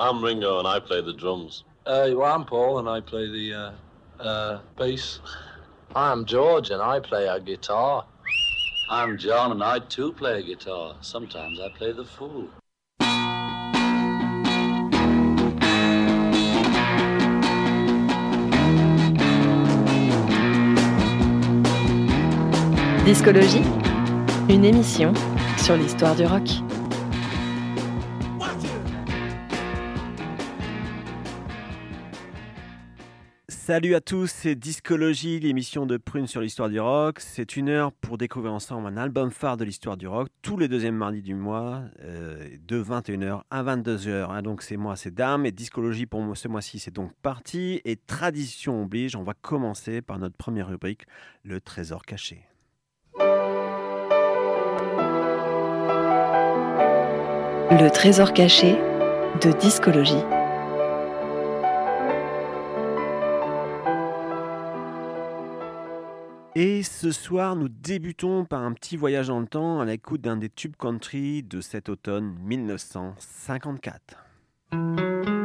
I'm Ringo and I play the drums. Uh, well, I'm Paul and I play the uh, uh, bass. I'm George and I play a guitar. I'm John and I too play a guitar. Sometimes I play the fool. Discologie, une émission sur l'histoire du rock. Salut à tous, c'est Discologie, l'émission de Prune sur l'histoire du rock. C'est une heure pour découvrir ensemble un album phare de l'histoire du rock, tous les deuxièmes mardis du mois, euh, de 21h à 22h. Hein. donc c'est moi, c'est Dame, et Discologie pour ce mois-ci, c'est donc parti. Et tradition oblige, on va commencer par notre première rubrique, le trésor caché. Le trésor caché de discologie. Et ce soir, nous débutons par un petit voyage dans le temps à l'écoute d'un des tubes country de cet automne 1954.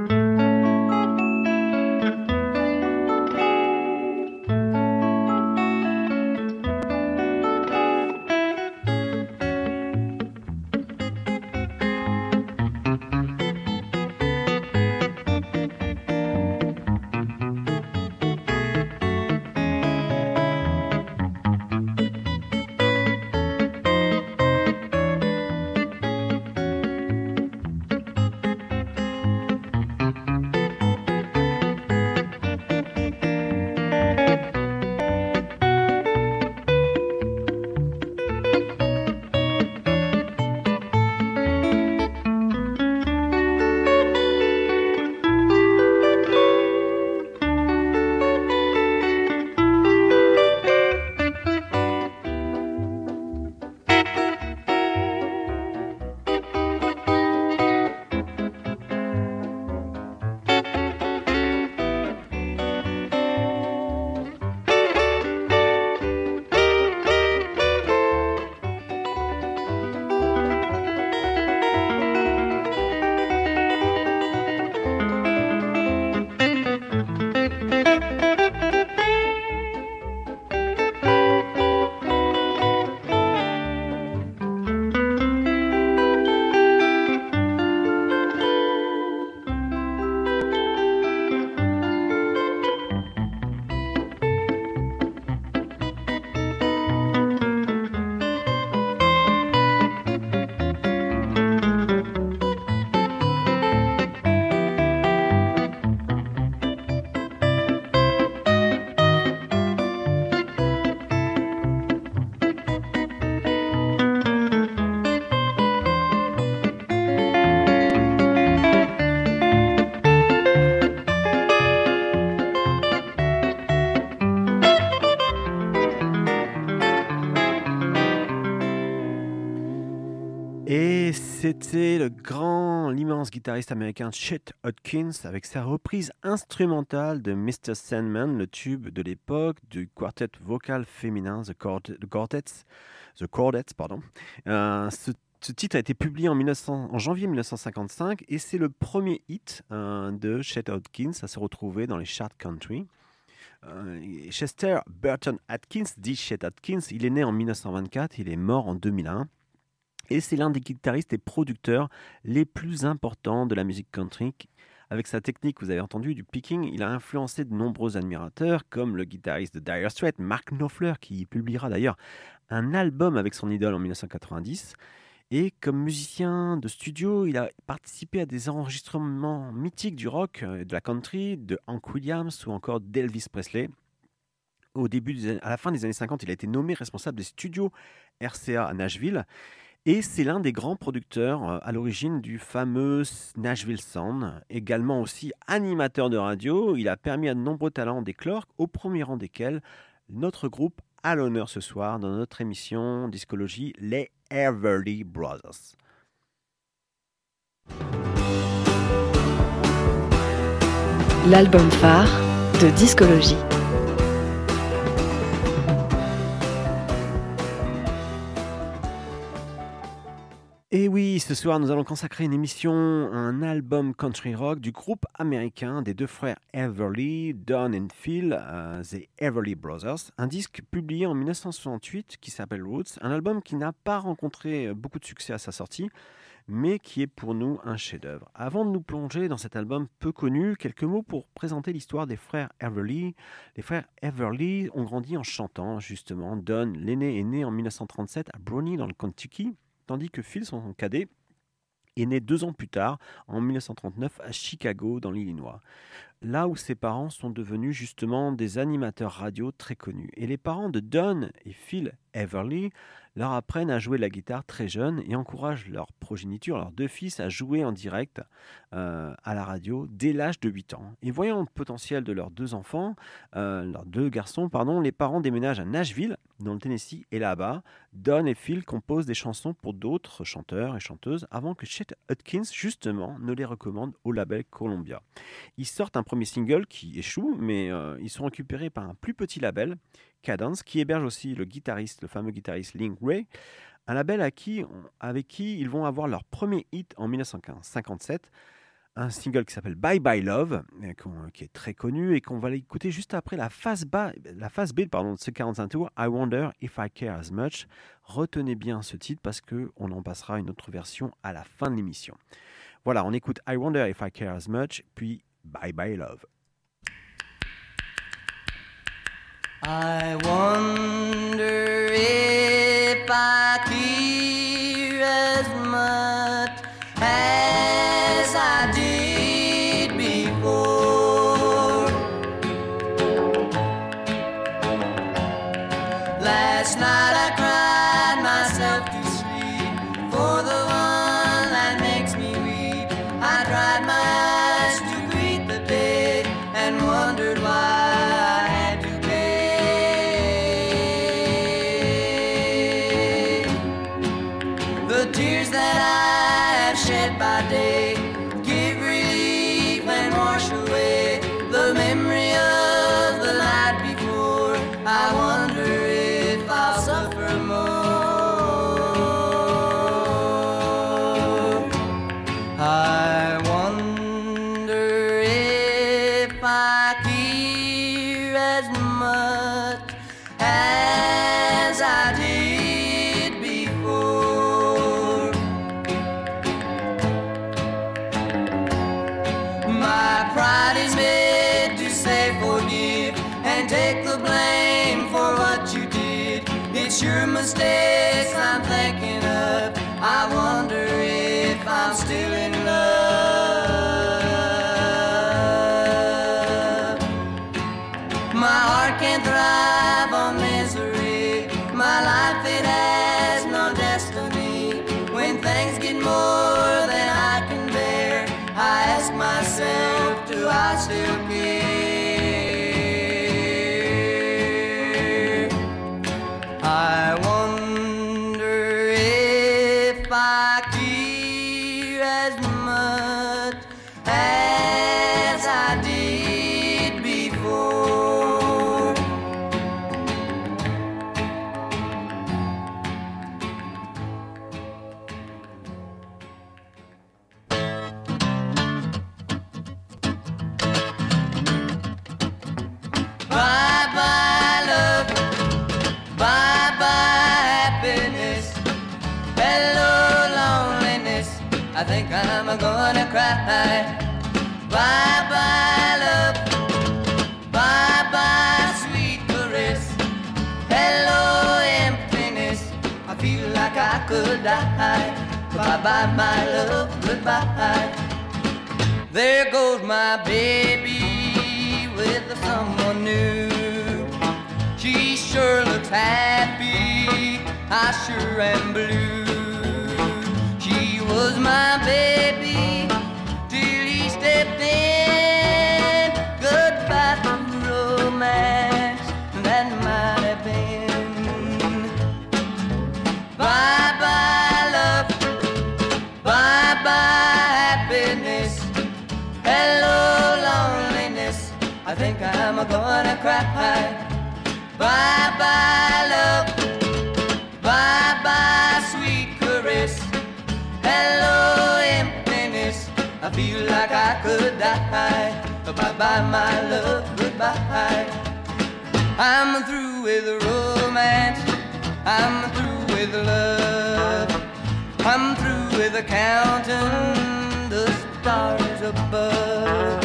C'était le grand, l'immense guitariste américain Chet Hopkins avec sa reprise instrumentale de Mr. Sandman, le tube de l'époque du quartet vocal féminin The, Quartets. The pardon. Euh, ce, titre a été publié en, 1900, en janvier 1955 et c'est le premier hit euh, de Chet Hopkins à se retrouver dans les charts country. Euh, Chester Burton Atkins, dit Chet Atkins, il est né en 1924, il est mort en 2001. Et c'est l'un des guitaristes et producteurs les plus importants de la musique country. Avec sa technique, vous avez entendu, du picking, il a influencé de nombreux admirateurs, comme le guitariste de Dire Straits, Mark Knopfler, qui publiera d'ailleurs un album avec son idole en 1990. Et comme musicien de studio, il a participé à des enregistrements mythiques du rock, euh, de la country, de Hank Williams ou encore d'Elvis Presley. Au début, à la fin des années 50, il a été nommé responsable des studios RCA à Nashville. Et c'est l'un des grands producteurs euh, à l'origine du fameux Nashville Sound, également aussi animateur de radio. Il a permis à de nombreux talents d'éclore, au premier rang desquels notre groupe à l'honneur ce soir dans notre émission Discologie, les Everly Brothers. L'album phare de Discologie. Ce soir, nous allons consacrer une émission à un album country rock du groupe américain des deux frères Everly, Don and Phil, euh, The Everly Brothers, un disque publié en 1968 qui s'appelle Roots, un album qui n'a pas rencontré beaucoup de succès à sa sortie, mais qui est pour nous un chef-d'œuvre. Avant de nous plonger dans cet album peu connu, quelques mots pour présenter l'histoire des frères Everly. Les frères Everly ont grandi en chantant, justement. Don, l'aîné, est né en 1937 à Brownie, dans le Kentucky, tandis que Phil, son cadet, est né deux ans plus tard, en 1939, à Chicago, dans l'Illinois. Là où ses parents sont devenus justement des animateurs radio très connus. Et les parents de Don et Phil Everly leur apprennent à jouer la guitare très jeune et encouragent leur progéniture, leurs deux fils, à jouer en direct euh, à la radio dès l'âge de 8 ans. Et voyant le potentiel de leurs deux enfants, euh, leurs deux garçons, pardon, les parents déménagent à Nashville, dans le Tennessee, et là-bas, Don et Phil composent des chansons pour d'autres chanteurs et chanteuses avant que Chet Hudkins, justement, ne les recommande au label Columbia. Ils sortent un premier single qui échoue, mais euh, ils sont récupérés par un plus petit label Cadence, qui héberge aussi le guitariste, le fameux guitariste Link Ray, un label avec qui ils vont avoir leur premier hit en 1957, un single qui s'appelle Bye Bye Love, euh, qui est très connu et qu'on va écouter juste après la phase, la phase B pardon, de ce 45 tours, I Wonder If I Care As Much. Retenez bien ce titre parce qu'on en passera une autre version à la fin de l'émission. Voilà, on écoute I Wonder If I Care As Much, puis Bye Bye Love. I wonder if I care as Bye my love, goodbye. There goes my baby with someone new. She sure looks happy, I sure am blue. bye. Bye, sweet caress. Hello, emptiness. I feel like I could die. Bye, bye, my love. Goodbye. I'm through with romance. I'm through with love. I'm through with counting the stars above.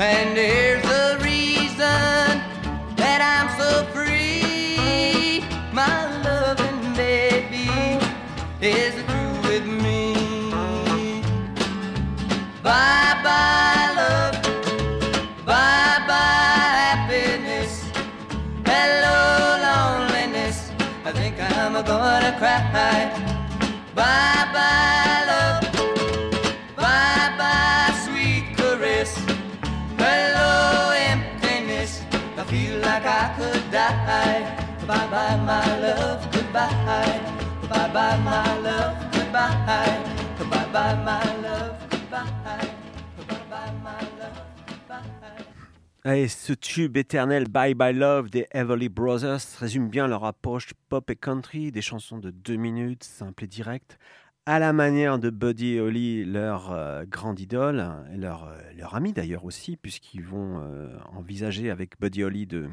And here's the reason that I'm so free. Is through with me. Bye bye, love. Bye bye, happiness. Hello, loneliness. I think I'm gonna cry. Bye bye, love. Bye bye, sweet caress. Hello, emptiness. I feel like I could die. Bye bye, my love. Goodbye. Goodbye. Et ce tube éternel Bye Bye Love des Everly Brothers résume bien leur approche pop et country, des chansons de deux minutes, simples et directes, à la manière de Buddy Holly, leur euh, grande idole, et leur, euh, leur ami d'ailleurs aussi, puisqu'ils vont euh, envisager avec Buddy Holly de,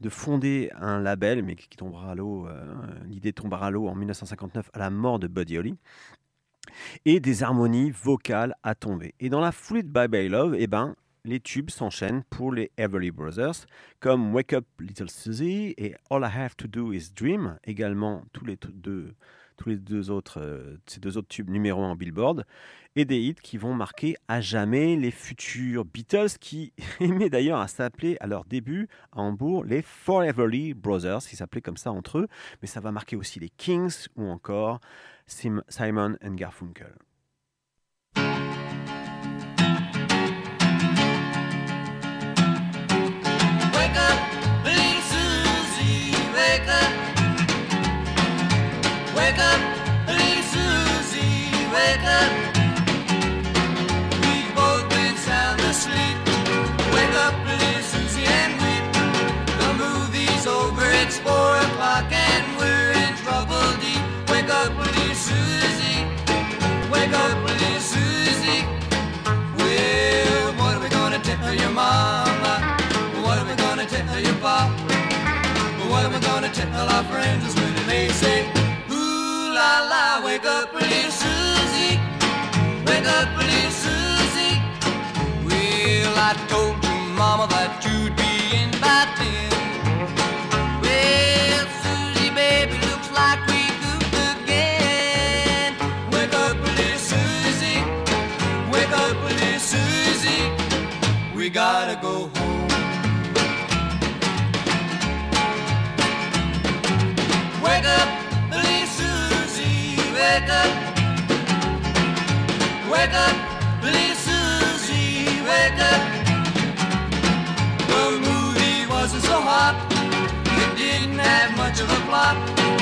de fonder un label, mais qui tombera à l'eau, l'idée tombera à l'eau en 1959 à la mort de Buddy Holly et des harmonies vocales à tomber. Et dans la foulée de Bye Love, eh ben, les tubes s'enchaînent pour les Everly Brothers, comme Wake Up Little Susie et All I Have to Do Is Dream, également tous les deux, tous les deux autres, euh, ces deux autres tubes numéro 1 en Billboard, et des hits qui vont marquer à jamais les futurs Beatles, qui aimaient d'ailleurs à s'appeler à leur début à Hambourg les Foreverly Brothers, qui s'appelaient comme ça entre eux, mais ça va marquer aussi les Kings ou encore Sim- Simon and Garfunkel. Wake up, little Susie, wake up. We've both been sound asleep. Wake up, little Susie, and weep. The movie's over, it's four o'clock, and we're in trouble deep. Wake up, little Susie. Wake up, little Susie. Well, what are we gonna tell your mama? What are we gonna tell your pop? What are we gonna tell our friends Ooh la la, wake up, little Susie, much of a plot.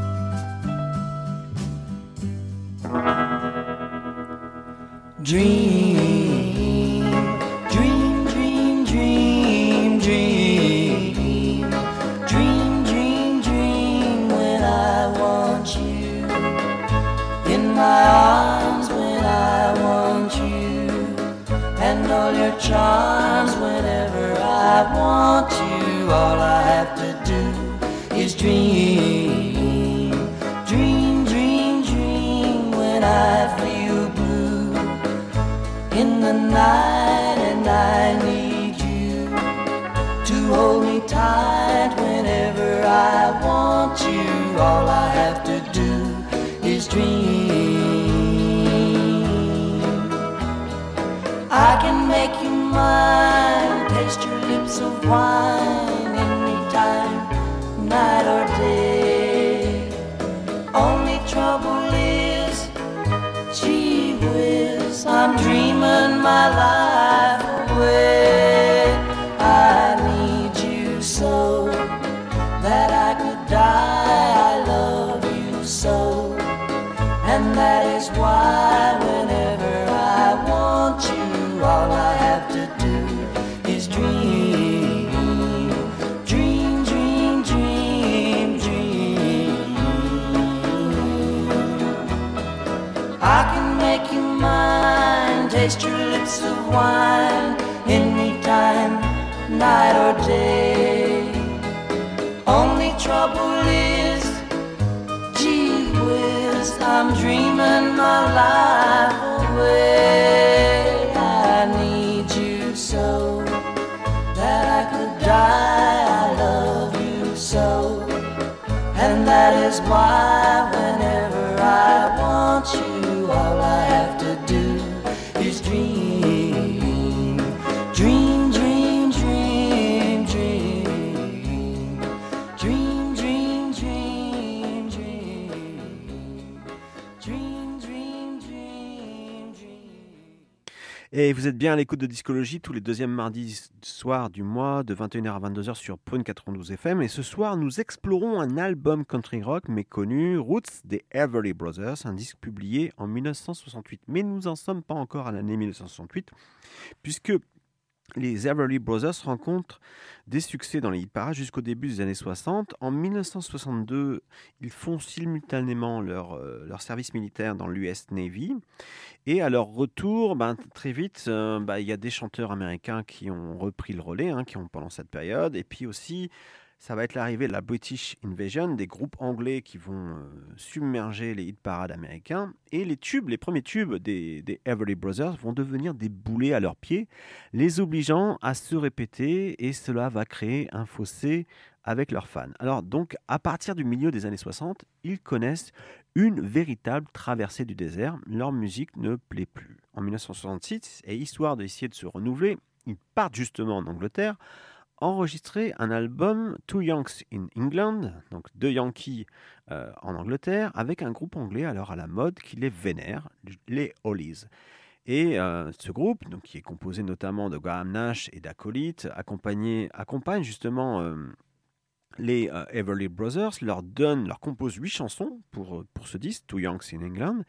I can make you mine, taste your lips of wine lips of wine anytime, night or day. Only trouble is, gee whiz, I'm dreaming my life away. I need you so that I could die. I love you so, and that is why whenever I want you, all I have Et vous êtes bien à l'écoute de Discologie tous les deuxièmes mardis soirs du mois de 21h à 22h sur Prune 92 FM. Et ce soir, nous explorons un album country rock méconnu, Roots des Everly Brothers, un disque publié en 1968. Mais nous n'en sommes pas encore à l'année 1968, puisque les Everly Brothers rencontrent des succès dans les hit-parades jusqu'au début des années 60. En 1962, ils font simultanément leur, euh, leur service militaire dans l'US Navy. Et à leur retour, ben, très vite, euh, ben, il y a des chanteurs américains qui ont repris le relais, hein, qui ont pendant cette période. Et puis aussi, ça va être l'arrivée de la British Invasion, des groupes anglais qui vont euh, submerger les hit parades américains. Et les tubes, les premiers tubes des, des Everly Brothers vont devenir des boulets à leurs pieds, les obligeant à se répéter. Et cela va créer un fossé avec leurs fans. Alors donc, à partir du milieu des années 60, ils connaissent une véritable traversée du désert. Leur musique ne plaît plus. En 1966, et histoire d'essayer de se renouveler, ils partent justement en Angleterre enregistrer un album Two Yanks in England, donc deux Yankees euh, en Angleterre, avec un groupe anglais alors à la mode qui les vénère, les Hollies. Et euh, ce groupe, donc, qui est composé notamment de Graham Nash et d'acolytes, accompagne justement euh, les euh, Everly Brothers, leur donne, leur compose huit chansons pour, euh, pour ce disque, Two Yanks in England.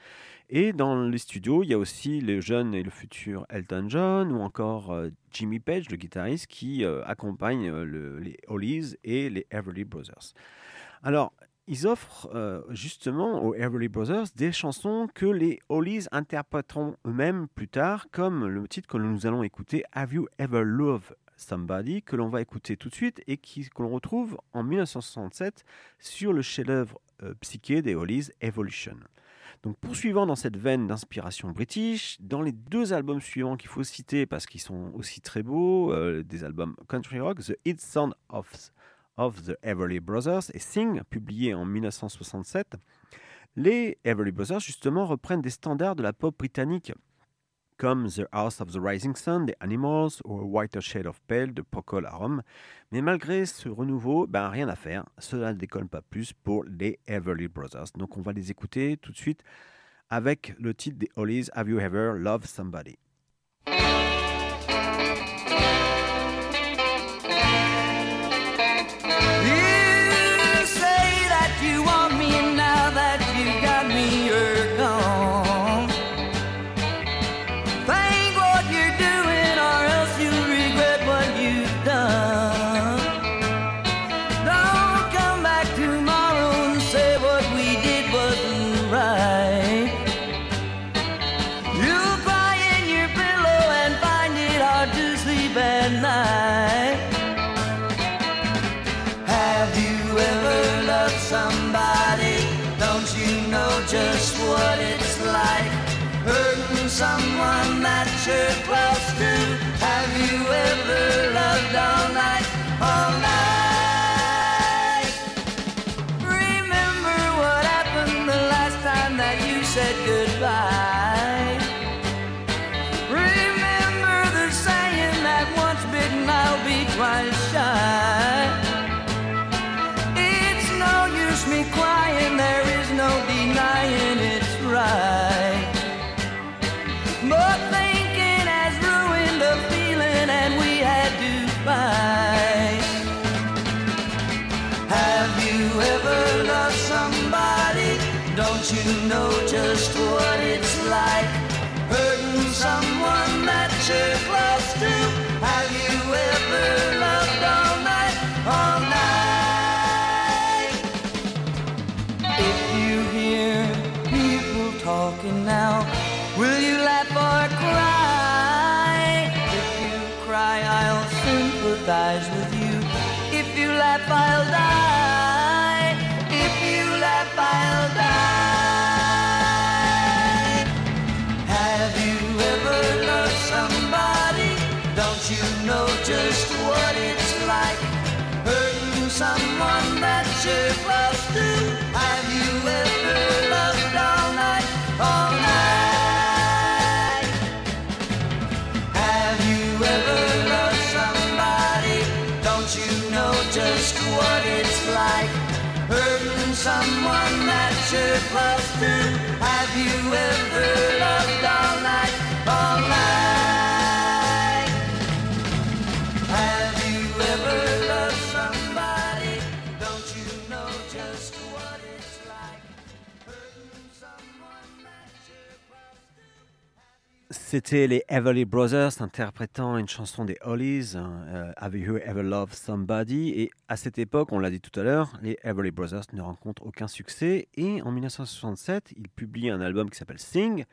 Et dans les studios, il y a aussi le jeune et le futur Elton John ou encore euh, Jimmy Page, le guitariste, qui accompagne le- les Hollies et les Everly Brothers. Alors, ils offrent justement aux Everly Brothers des chansons que les Hollies interpréteront eux-mêmes plus tard, comme le titre que nous allons écouter, Have You Ever Loved Somebody, que l'on va écouter tout de suite et qui- que l'on retrouve en 1967 sur le chef-d'œuvre euh, psyché des Hollies, Evolution. Donc poursuivant dans cette veine d'inspiration british, dans les deux albums suivants qu'il faut citer parce qu'ils sont aussi très beaux, euh, des albums country rock, The Hit Sound of, of the Everly Brothers et Sing, publié en 1967, les Everly Brothers justement reprennent des standards de la pop britannique comme The House of the Rising Sun des Animals ou A Whiter Shade of Pale de Procol Harum. Mais malgré ce renouveau, ben rien à faire, cela ne décolle pas plus pour les Everly Brothers. Donc on va les écouter tout de suite avec le titre des Hollies, Have You Ever Loved Somebody? You laugh, someone that you're close to. Have you ever C'était les Everly Brothers interprétant une chanson des Hollies, euh, Have You Ever Loved Somebody? Et à cette époque, on l'a dit tout à l'heure, les Everly Brothers ne rencontrent aucun succès. Et en 1967, ils publient un album qui s'appelle Sing.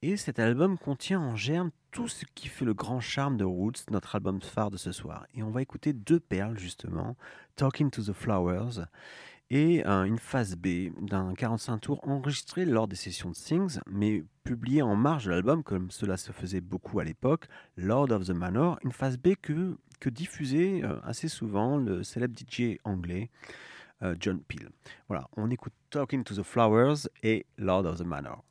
Et cet album contient en germe tout ce qui fait le grand charme de Roots, notre album phare de ce soir. Et on va écouter deux perles justement, Talking to the Flowers et une phase B d'un 45 tours enregistré lors des sessions de Sings, mais publié en marge de l'album, comme cela se faisait beaucoup à l'époque, Lord of the Manor, une phase B que, que diffusait euh, assez souvent le célèbre DJ anglais euh, John Peel. Voilà, on écoute Talking to the Flowers et Lord of the Manor.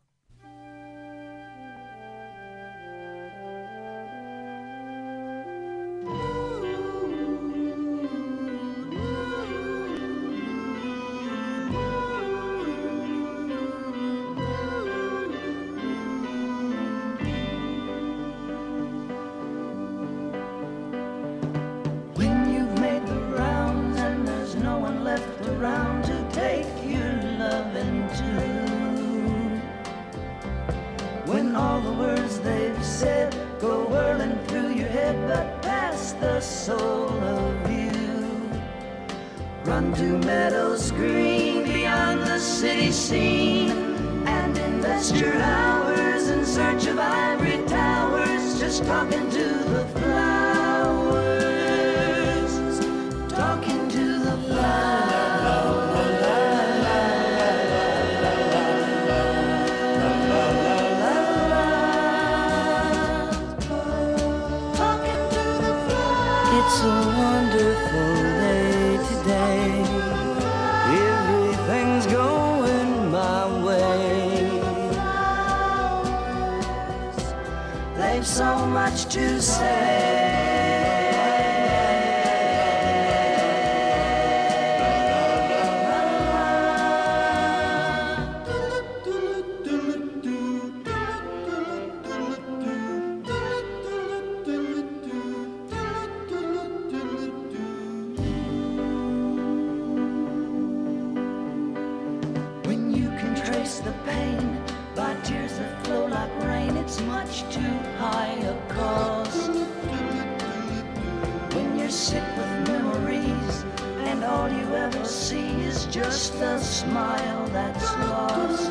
Sick with memories and all you ever see is just a smile that's lost.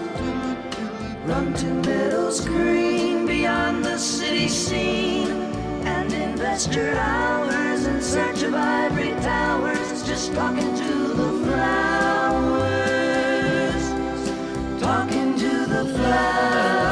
Run to meadows green beyond the city scene and invest your hours in search of ivory towers, just talking to the flowers, talking to the flowers.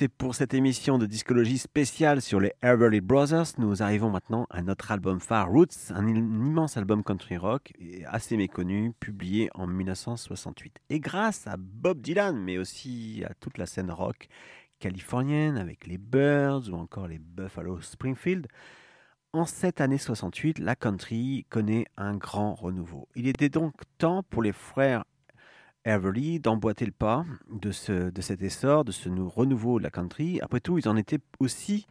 C'est pour cette émission de discologie spéciale sur les Everly Brothers. Nous arrivons maintenant à notre album phare Roots, un immense album country rock assez méconnu, publié en 1968. Et grâce à Bob Dylan, mais aussi à toute la scène rock californienne avec les Birds ou encore les Buffalo Springfield, en cette année 68, la country connaît un grand renouveau. Il était donc temps pour les frères Everly d'emboîter le pas de, ce, de cet essor, de ce renouveau de la country. Après tout, ils en étaient aussi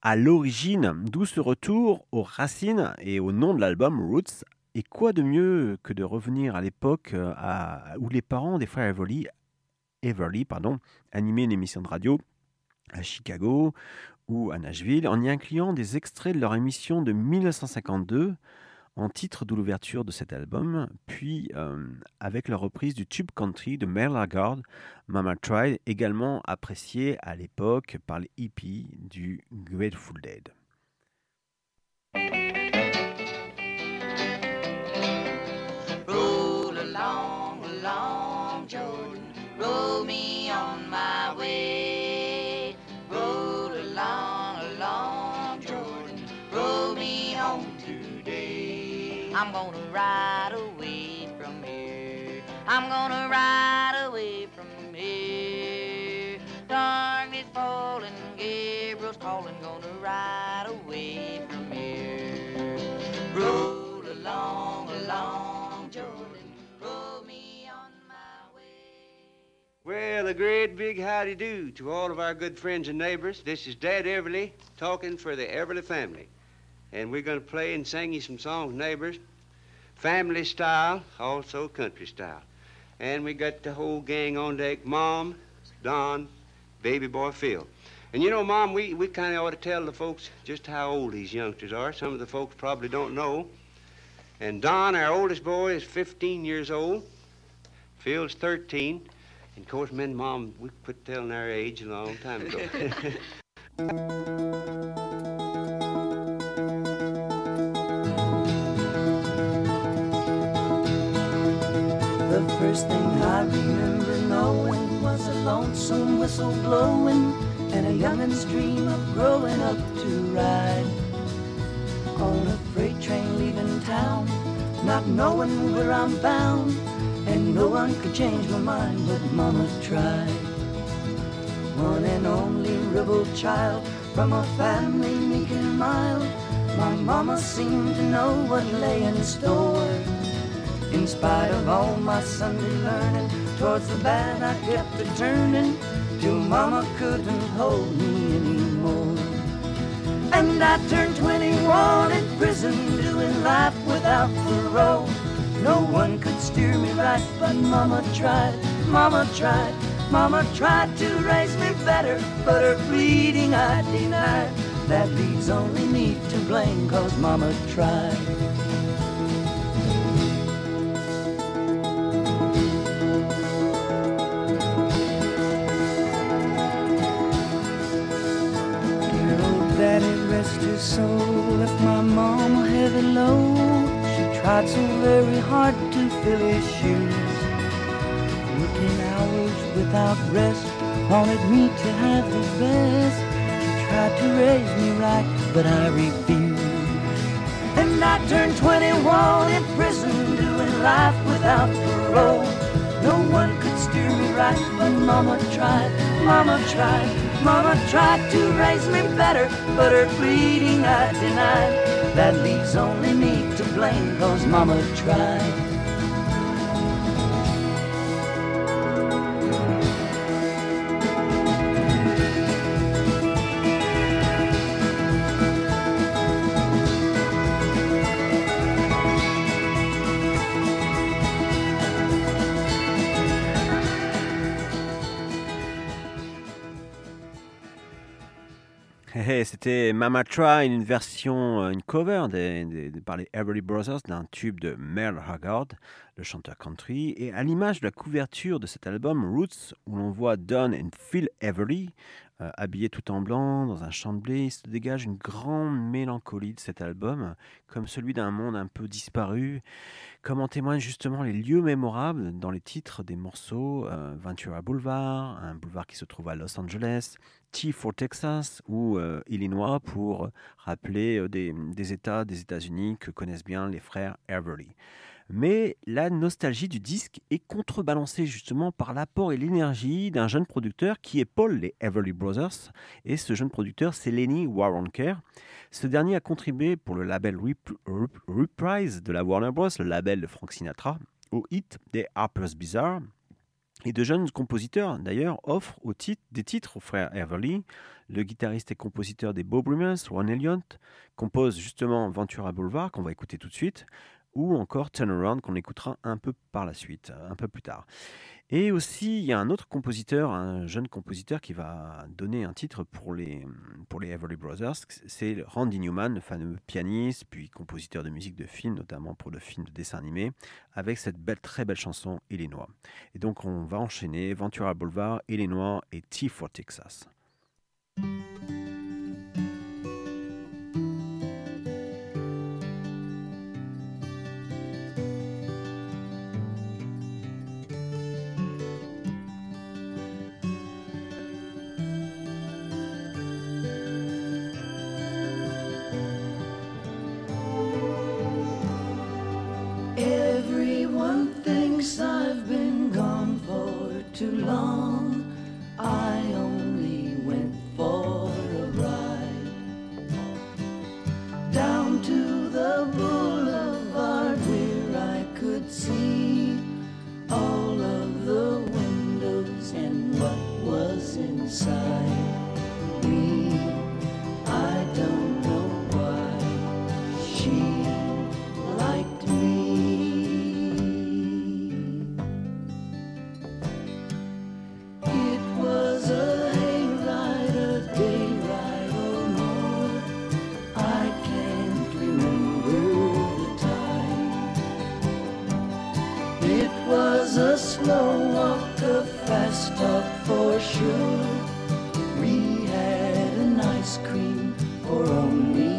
à l'origine, d'où ce retour aux racines et au nom de l'album Roots. Et quoi de mieux que de revenir à l'époque euh, où les parents des frères Everly, Everly pardon, animaient une émission de radio à Chicago ou à Nashville, en y incluant des extraits de leur émission de 1952 en titre de l'ouverture de cet album, puis euh, avec la reprise du tube country de Merle Haggard, Mama Tried, également apprécié à l'époque par les hippies du Grateful Dead. Gonna ride away from here. I'm gonna ride away from here. Darkness falling, Gabriel's calling, gonna ride away from here. Roll along, along, Jordan, roll me on my way. Well, a great big howdy do to all of our good friends and neighbors. This is Dad Everly talking for the Everly family. And we're going to play and sing you some songs, neighbors, family style, also country style. And we got the whole gang on deck Mom, Don, baby boy Phil. And you know, Mom, we, we kind of ought to tell the folks just how old these youngsters are. Some of the folks probably don't know. And Don, our oldest boy, is 15 years old. Phil's 13. And of course, men, Mom, we quit telling our age a long time ago. first thing I remember knowing was a lonesome whistle blowing and a youngin's dream of growing up to ride on a freight train leaving town, not knowing where I'm bound, and no one could change my mind, but Mama tried. One and only rebel child from a family meek and mild, my mama seemed to know what lay in store. In spite of all my Sunday learning, towards the bad I kept it turning, till Mama couldn't hold me anymore. And I turned 21 in prison, doing life without parole. No one could steer me right, but Mama tried, Mama tried, Mama tried to raise me better, but her pleading I denied. That leaves only me to blame, cause Mama tried. Soul left my mom a heavy load. She tried so very hard to fill his shoes. Working hours without rest, wanted me to have the best. She tried to raise me right, but I refused. And I turned 21 in prison, doing life without parole. No one could steer me right, but Mama tried, Mama tried. Mama tried to raise me better, but her pleading I denied. That leaves only me to blame, cause Mama tried. C'était Mama Try, une version, euh, une cover par les Everly Brothers d'un tube de Merle Haggard, le chanteur country. Et à l'image de la couverture de cet album Roots, où l'on voit Don et Phil Everly, Euh, habillé tout en blanc, dans un champ de blé, il se dégage une grande mélancolie de cet album, comme celui d'un monde un peu disparu, comme en témoignent justement les lieux mémorables dans les titres des morceaux euh, Ventura Boulevard, un boulevard qui se trouve à Los Angeles, T for Texas ou euh, Illinois pour rappeler euh, des, États des États-Unis que connaissent bien les frères Everly. Mais la nostalgie du disque est contrebalancée justement par l'apport et l'énergie d'un jeune producteur qui est Paul les Everly Brothers. Et ce jeune producteur, c'est Lenny Waronker. Ce dernier a contribué pour le label Rep- Rep- Reprise de la Warner Bros., le label de Frank Sinatra, au hit des Harper's Bazaar. Et de jeunes compositeurs, d'ailleurs, offrent des titres aux frères Everly. Le guitariste et compositeur des Brummels, Ron Elliott, compose justement Ventura Boulevard, qu'on va écouter tout de suite, ou encore Turnaround, qu'on écoutera un peu par la suite, un peu plus tard. Et aussi, il y a un autre compositeur, un jeune compositeur qui va donner un titre pour les, pour les Everly Brothers. C'est Randy Newman, le fameux pianiste, puis compositeur de musique de film, notamment pour le film de dessin animé, avec cette belle, très belle chanson Illinois. Et donc, on va enchaîner Ventura Boulevard, Illinois et T for Texas. It was a slow walk, a fast talk for sure. We had an ice cream for only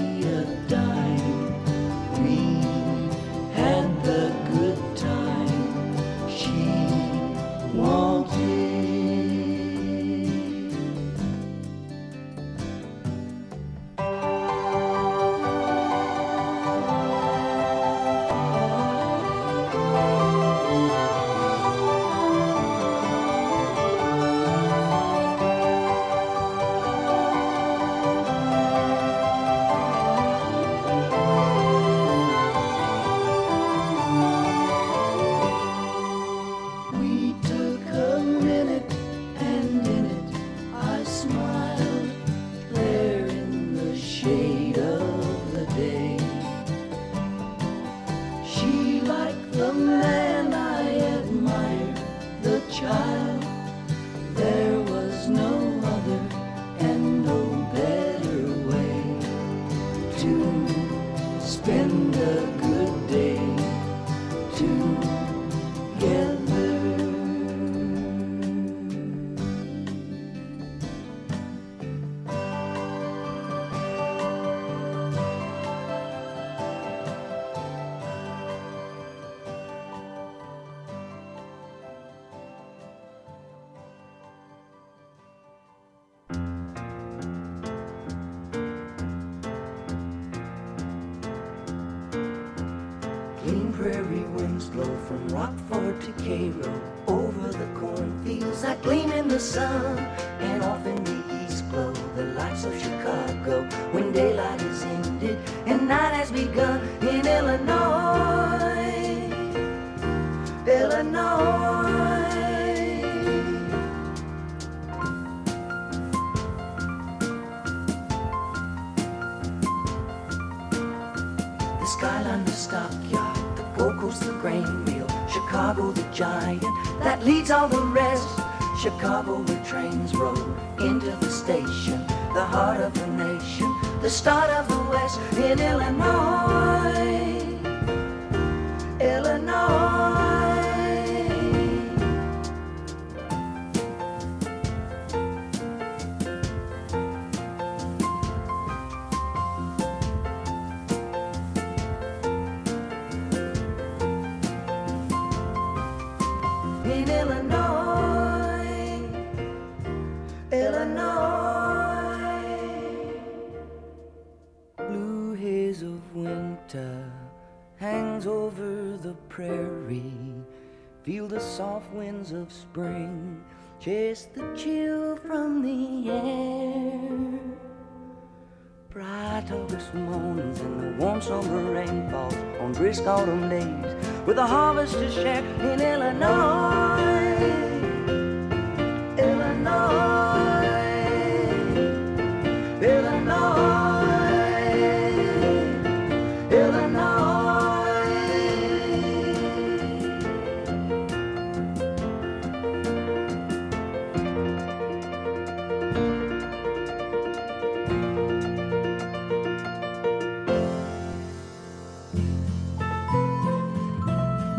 lights of Chicago when daylight is ended and night has begun in Illinois. Illinois. The skyline, the stockyard, the Coast, the grain mill, Chicago, the giant that leads all the rest. Chicago, where trains roll into the station, the heart of the nation, the start of the West in Illinois. Prairie. Feel the soft winds of spring chase the chill from the air. Bright August mornings and the warm summer rain falls on brisk autumn days with a harvest to share in. Illinois.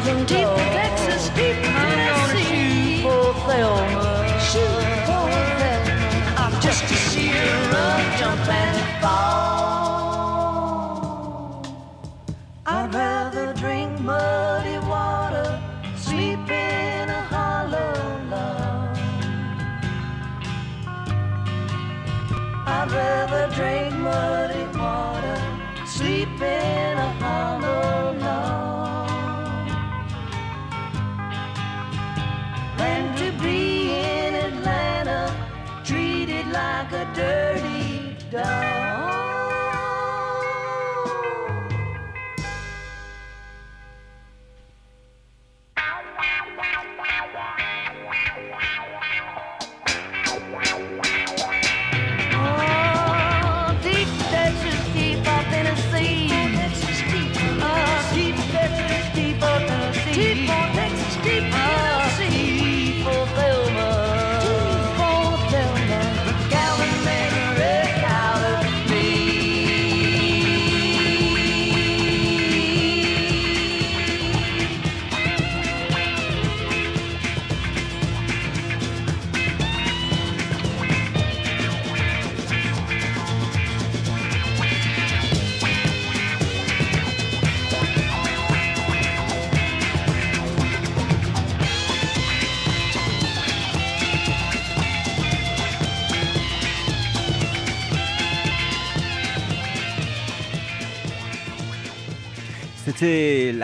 Just as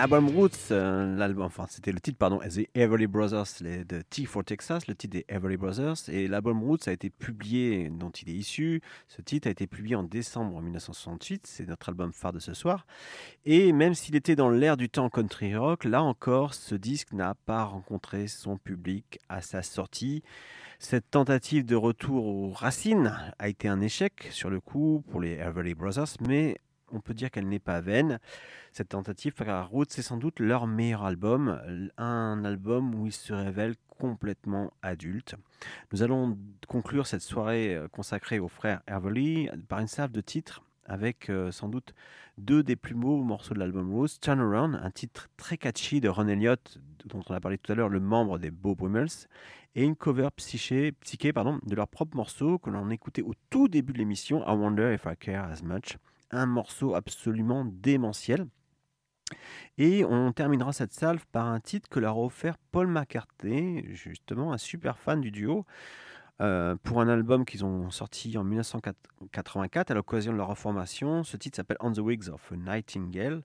l'album Roots, euh, l'album, enfin c'était le titre, pardon, The Everly Brothers, les, de T for Texas, le titre des Everly Brothers, et l'album Roots a été publié, dont il est issu, ce titre a été publié en décembre 1968, c'est notre album phare de ce soir, et même s'il était dans l'air du temps country rock, là encore, ce disque n'a pas rencontré son public à sa sortie. Cette tentative de retour aux racines a été un échec sur le coup pour les Everly Brothers, mais on peut dire qu'elle n'est pas vaine. Cette tentative, car Route, c'est sans doute leur meilleur album, un album où ils se révèlent complètement adultes. Nous allons conclure cette soirée euh, consacrée aux frères Everly par une salve de titres avec euh, sans doute deux des plus beaux morceaux de l'album Rose, Turn Around, un titre très catchy de Ron Elliott, dont on a parlé tout à l'heure, le membre des Beau Brummels, et une cover psyché, psyché pardon, de leur propre morceau que l'on écoutait au tout début de l'émission, I Wonder If I Care As Much, un morceau absolument démentiel. Et on terminera cette salve par un titre que leur a offert Paul McCartney, justement un super fan du duo, euh, pour un album qu'ils ont sorti en 1984 à l'occasion de leur reformation. Ce titre s'appelle On the Wings of a Nightingale.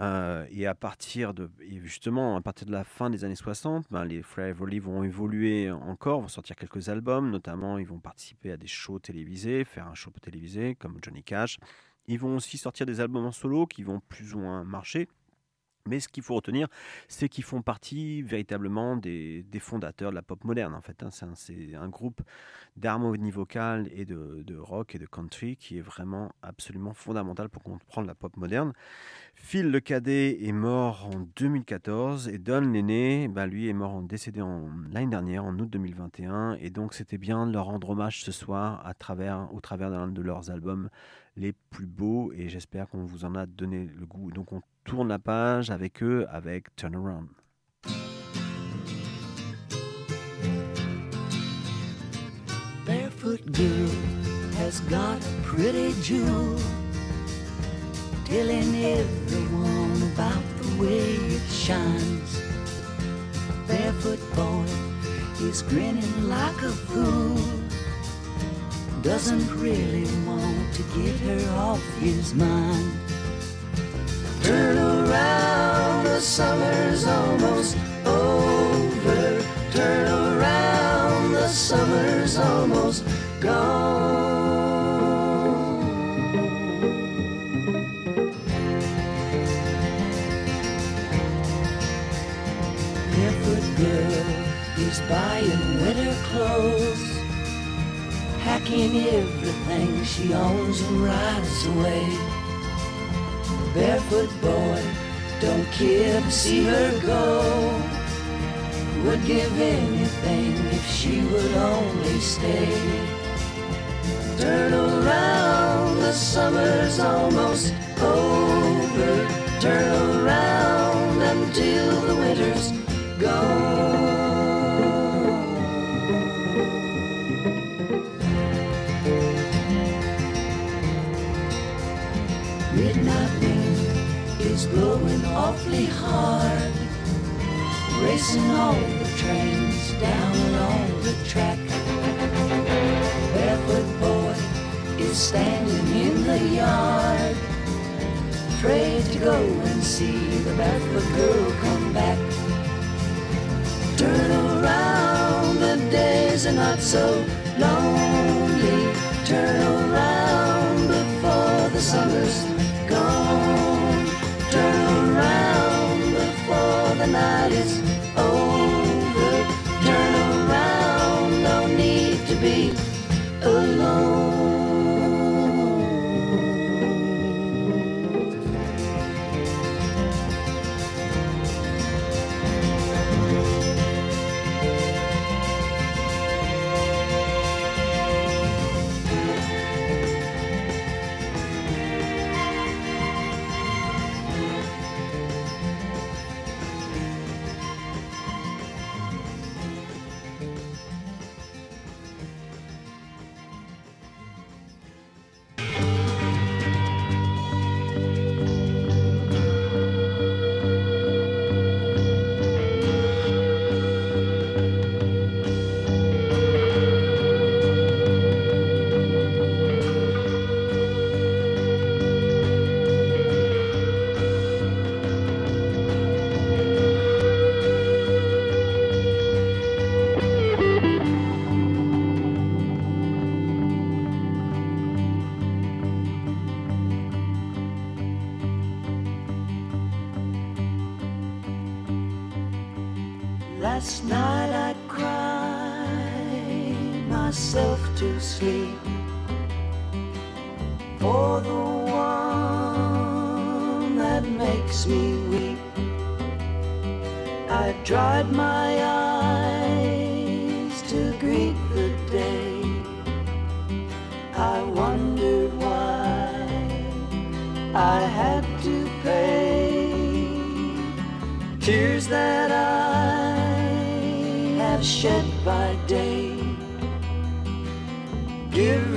Euh, et à partir de, justement, à partir de la fin des années 60, ben, les Frères Everly vont évoluer encore, vont sortir quelques albums, notamment ils vont participer à des shows télévisés, faire un show télévisé comme Johnny Cash. Ils vont aussi sortir des albums en solo qui vont plus ou moins marcher. Mais ce qu'il faut retenir, c'est qu'ils font partie véritablement des, fondateurs de la pop moderne. En fait, hein. c'est un, groupe d'harmonie vocale et de, rock et de country qui est vraiment absolument fondamental pour comprendre la pop moderne. Phil le cadet est mort en 2014 et Don l'aîné, bah, lui est mort en décédé l'année dernière, en août 2021. Et donc c'était bien de leur rendre hommage ce soir à travers, au travers de leurs albums les plus beaux et j'espère qu'on vous en a donné le goût. Donc on tourne la page avec eux avec Turnaround. Barefoot girl has got a pretty jewel, telling everyone about the way it shines. Barefoot boy is grinning like a fool. Doesn't really want to get her off his mind. Turn around, the summer's almost over. Turn around, the summer's almost gone. Barefoot girl is buying winter clothes, hacking everything she owns and rides away barefoot boy don't care to see her go. Would give anything if she would only stay. Turn around, the summer's almost over. Turn around until the winter's gone. Blowing awfully hard. Racing all the trains down along the track. Barefoot boy is standing in the yard. Afraid to go and see the barefoot girl come back. Turn around, the days are not so lonely. Turn around before the summer's gone Tears that I have shed by day. Give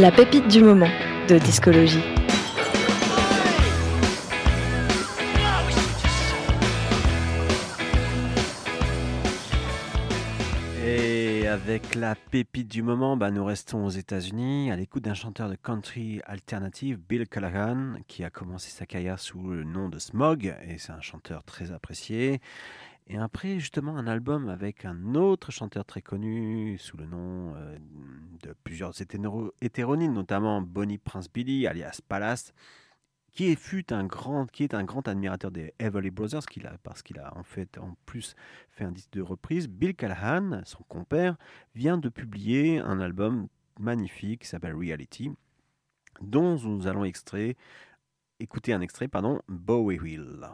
La pépite du moment de Discologie. Et avec la pépite du moment, bah, nous restons aux États-Unis à l'écoute d'un chanteur de country alternative, Bill Callahan, qui a commencé sa carrière sous le nom de Smog, et c'est un chanteur très apprécié. Et après, justement, un album avec un autre chanteur très connu sous le nom euh, de plusieurs hétéro- hétéronymes, notamment Bonnie Prince Billy, alias Palace, qui fut un grand, qui est un grand admirateur des Everly Brothers, parce qu'il a en fait en plus fait un disque de reprise. Bill Callahan, son compère, vient de publier un album magnifique qui s'appelle Reality, dont nous allons extrait, écouter un extrait, pardon, Bowie Hill.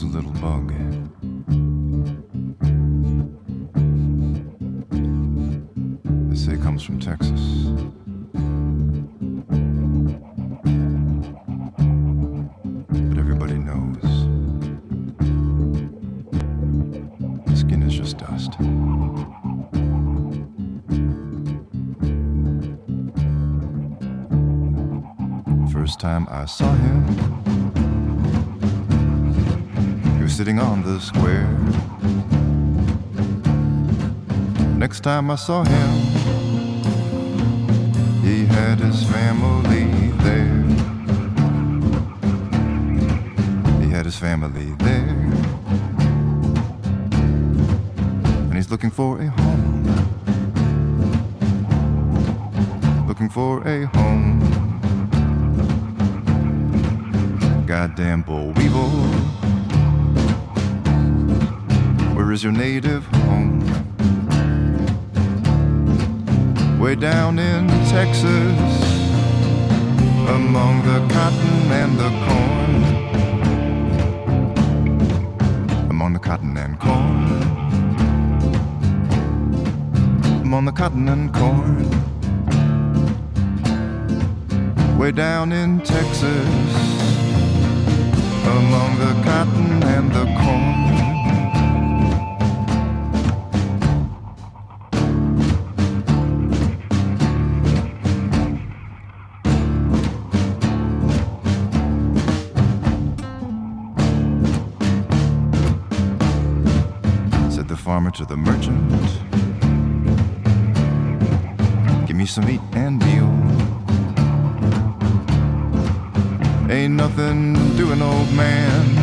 Is a little bug. They say comes from Texas. But everybody knows. Skin is just dust. First time I saw him. Sitting on the square. Next time I saw him, he had his family there. He had his family there. And he's looking for a home. Looking for a home. Goddamn Bo Weevil. Is your native home? Way down in Texas, among the cotton and the corn. Among the cotton and corn. Among the cotton and corn. Way down in Texas, among the cotton and the corn. Farmer to the merchant, Give me some meat and meal. Ain't nothing doing, old man.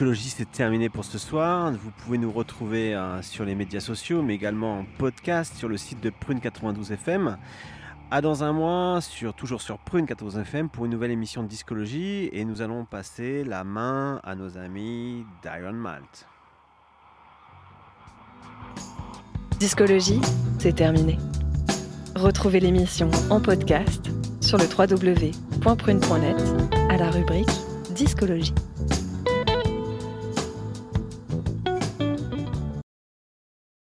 Discologie, c'est terminé pour ce soir. Vous pouvez nous retrouver euh, sur les médias sociaux, mais également en podcast sur le site de Prune 92 FM. À dans un mois, sur, toujours sur Prune 92 FM, pour une nouvelle émission de Discologie. Et nous allons passer la main à nos amis d'Iron Malt. Discologie, c'est terminé. Retrouvez l'émission en podcast sur le www.prune.net à la rubrique Discologie.